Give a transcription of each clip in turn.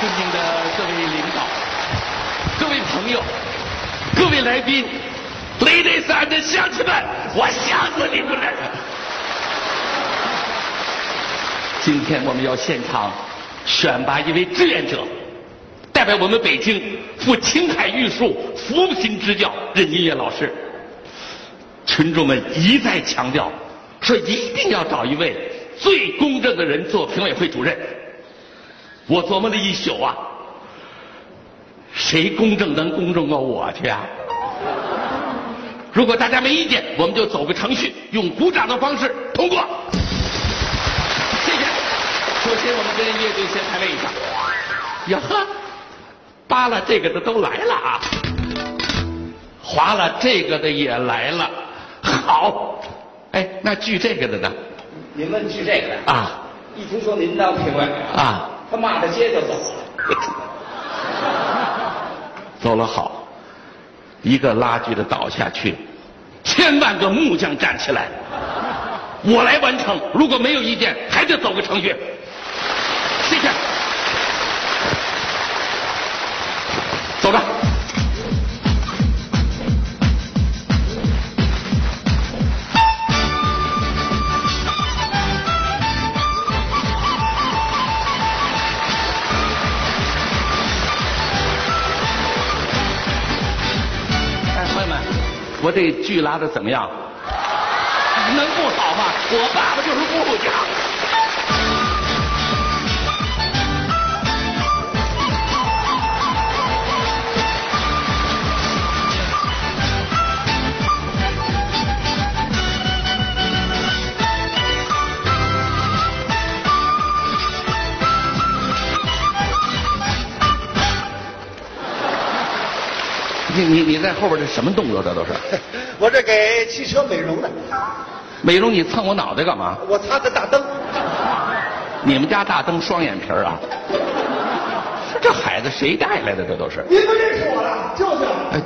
尊敬的各位领导、各位朋友、各位来宾，ladies and 乡亲们，我想死你们了！今天我们要现场选拔一位志愿者，代表我们北京赴青海玉树扶贫支教任音乐老师。群众们一再强调，说一定要找一位最公正的人做评委会主任。我琢磨了一宿啊，谁公正能公正过我去啊？如果大家没意见，我们就走个程序，用鼓掌的方式通过。谢谢。首先，我们跟乐队先排位一下。呀呵，扒拉这个的都来了啊，划了这个的也来了。好，哎，那锯这个的呢？您问锯这个的，啊一听说您当评委，啊，他骂着街就走了。走了好，一个拉锯的倒下去，千万个木匠站起来，我来完成。如果没有意见，还得走个程序。我这剧拉的怎么样？能不好吗？我爸爸就是木匠。你你你在后边这什么动作？这都是 我这给汽车美容的，美容，你蹭我脑袋干嘛？我擦的大灯。你们家大灯双眼皮儿啊？这孩子谁带来的？这都是。您不认识我了，舅舅。哎，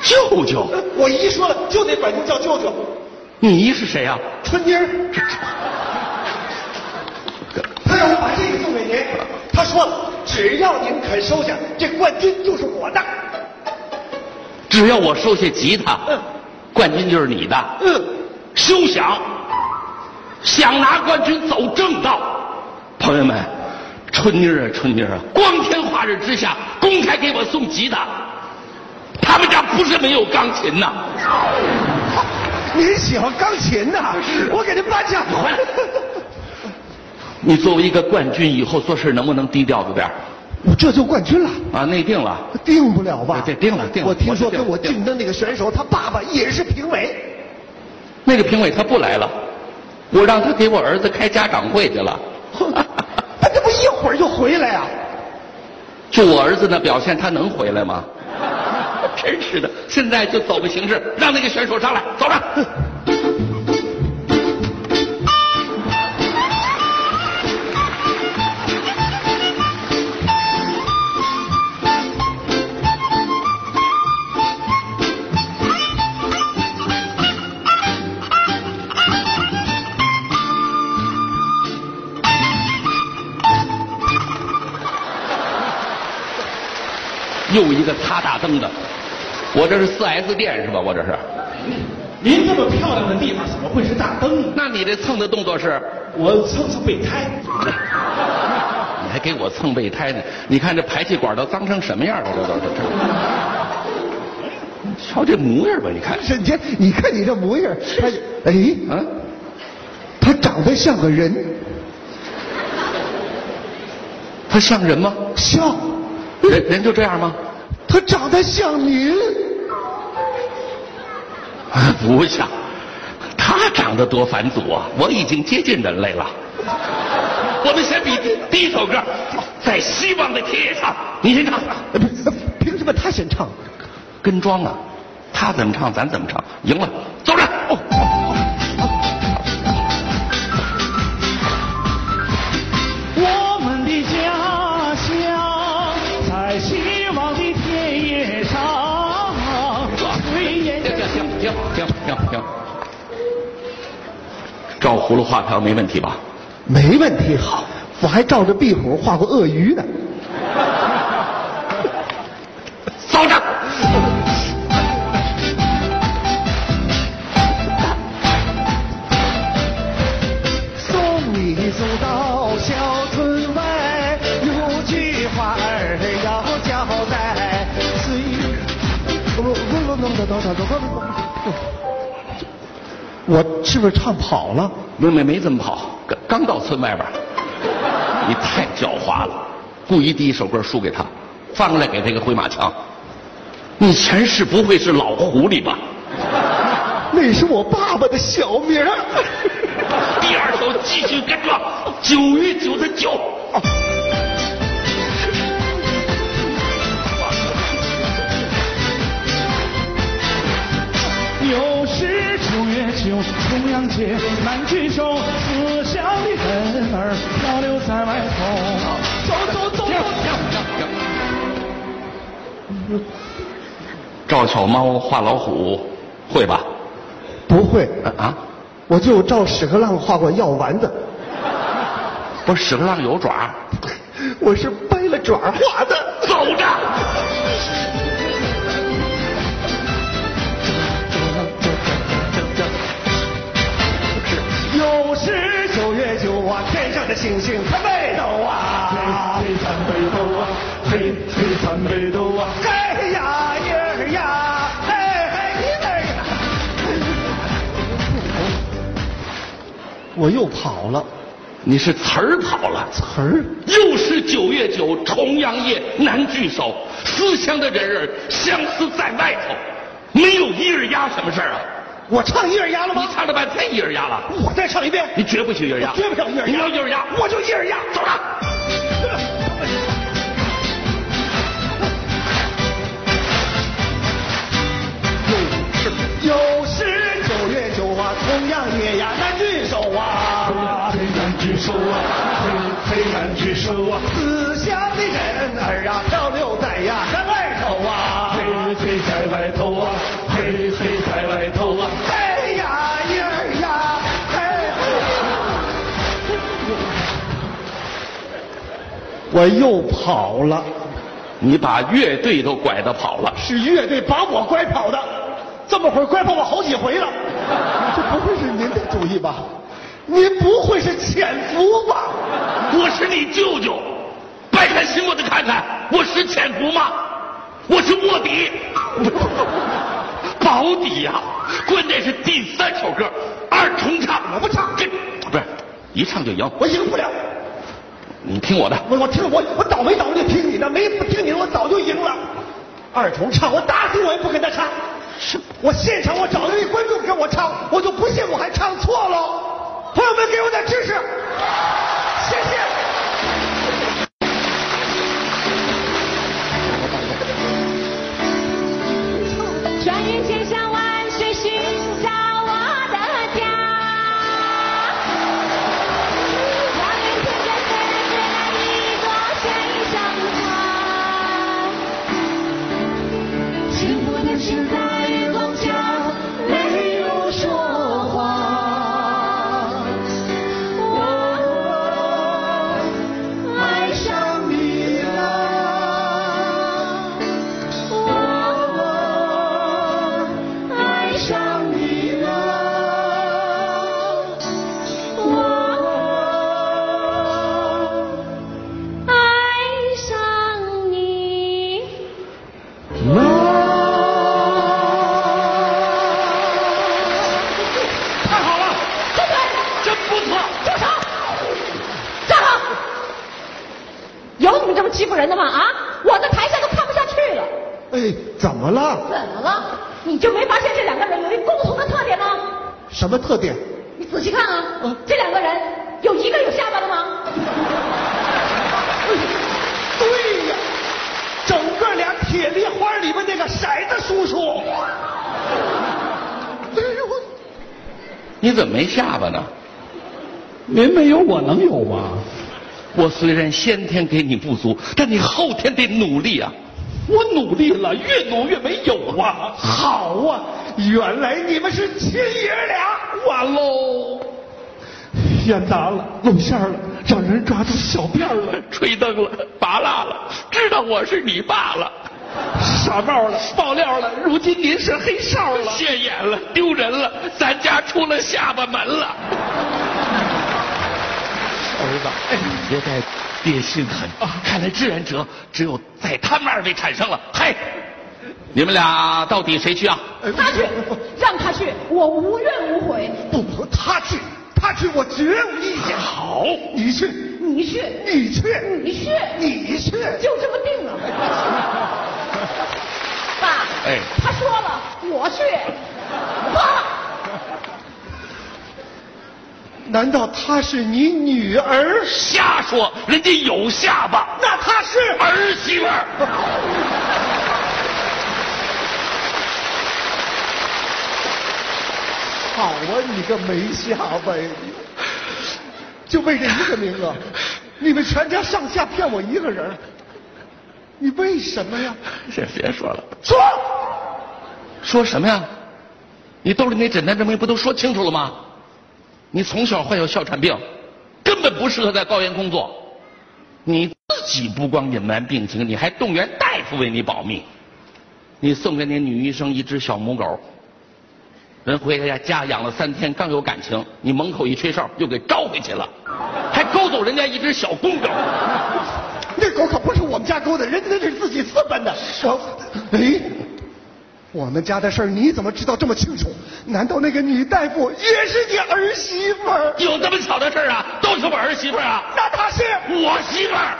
舅舅，我姨说了，就得管您叫舅舅。你姨是谁呀、春妮儿，他让我把这个送给您。他说了，只要您肯收下，这冠军就是我的。只要我收下吉他，嗯冠军就是你的。嗯，休想！想拿冠军走正道，朋友们，春妮儿啊，春妮儿啊，光天化日之下公开给我送吉他，他们家不是没有钢琴呐。您喜欢钢琴呐？我给您颁奖。回来 你作为一个冠军，以后做事能不能低调着点儿我这就冠军了。啊？内定了，定不了吧？对定了定了我听说跟我竞争那个选手，他爸爸也是评委。那个评委他不来了，我让他给我儿子开家长会去了。他这不一会儿就回来啊？就我儿子那表现，他能回来吗？真是的，现在就走个形式，让那个选手上来，走着。又一个擦大灯的，我这是四 S 店是吧？我这是。您这么漂亮的地方怎么会是大灯呢？那你这蹭的动作是？我蹭蹭备胎。你还给我蹭备胎呢？你看这排气管都脏成什么样了？这都是这。瞧这模样吧，你看。沈杰，你看你这模样，他哎，啊，他长得像个人，他像人吗？像，人人就这样吗？他长得像您。啊，不像。他长得多返祖啊！我已经接近人类了。我们先比第一首歌，在希望的田野上，你先唱。凭什么他先唱？跟庄啊，他怎么唱咱怎么唱，赢了，走着。哦，照葫芦画瓢没问题吧？没问题，好。我还照着壁虎画过鳄鱼呢。走着。送你走到小村外，有句话儿要交代。虽不不不不不不不不我是不是唱跑了？没没没怎么跑，刚刚到村外边。你太狡猾了，故意第一首歌输给他，翻过来给他一个回马枪。你前世不会是老狐狸吧？那是我爸爸的小名。第二首继续跟着，九月九在外头。走走走走。赵小猫画老虎，会吧？不会，啊，我就照屎壳郎画过药丸子，不是屎壳郎有爪，我是掰了爪画的。走着。的星星参北斗啊，嘿嘿参北斗啊，嘿嘿参北斗啊，嘿呀耶儿呀，嘿嘿耶儿呀。我又跑了，你是词儿？跑了，词儿？又是九月九，重阳夜难聚首，思乡的人儿相思在外头，没有一儿鸭什么事儿啊？我唱一二鸭了吗你吗？唱了半天一儿鸭了，我再唱一遍。你绝不许一儿鸭，我绝不唱一儿鸭你要一儿鸭，我就一二鸭。走了。又是九月九啊，重阳夜呀难聚首啊，嘿难聚首啊，嘿嘿难聚首啊，思乡的人儿啊，我又跑了，你把乐队都拐的跑了，是乐队把我拐跑的，这么会儿拐跑我好几回了。这不会是您的主意吧？您不会是潜伏吧？我是你舅舅，掰开心窝子看看，我是潜伏吗？我是卧底，保底呀、关键是第三首歌二重唱，我不唱这不是一唱就赢。我赢不了。你听我的，我我听我我倒霉倒霉就听你的，没不听你的我早就赢了。二重唱我打死我也不跟他唱。是我现场我找了一观众跟我唱，我就不信我还唱错了。朋友们给我点支持，谢谢。转眼千人的吗？啊！我在台下都看不下去了。哎，怎么了？怎么了？你就没发现这两个人有一共同的特点吗？什么特点？你仔细看啊，这两个人有一个有下巴的吗？对呀，整个俩铁梨花里面那个骰子叔叔。哎呦我你怎么没下巴呢？您没有我能有吗？我虽然先天给你不足，但你后天得努力啊！我努力了，越努越没有啊！好啊，原来你们是亲爷俩。完喽！天砸了，露馅了，让人抓住小辫儿了，吹灯了，拔蜡了，知道我是你爸了，傻帽了，爆料了，如今您是黑哨了。现眼了，丢人了，咱家出了下巴门了。哎，别再爹心狠啊！看来志愿者只有在他们二位产生了。嗨，你们俩到底谁去啊？他去，让他去，我无怨无悔。不不，他去，他去，我绝无意见。好，你去，你去，你去，你去，你去，就这么定了。爸，哎他说了，我去。爸，难道她是你女儿？瞎说，人家有下巴，那她是儿媳妇儿。好啊，你个没下巴呀！就为这一个名额，你们全家上下骗我一个人，你为什么呀？这别说了，说，说什么呀？你兜里那诊断证明不都说清楚了吗？你从小患有哮喘病，根本不适合在高原工作。你自己不光隐瞒病情，你还动员大夫为你保密。你送给你女医生一只小母狗，人回家家养了三天，刚有感情，你门口一吹哨又给招回去了，还勾走人家一只小公狗。那狗可不是我们家勾的，人家那是自己私奔的。我，哎，我们家的事儿你怎么知道这么清楚？难道那个女大夫也是你儿媳妇儿？有这么巧的事儿啊？都是我儿媳妇儿啊！那她是我媳妇儿。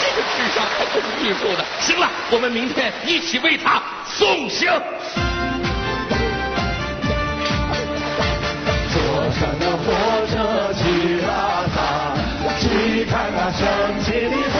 这个智商还真是艺术的。行了，我们明天一起为她送行。坐上了火车去拉萨，去看那神奇的火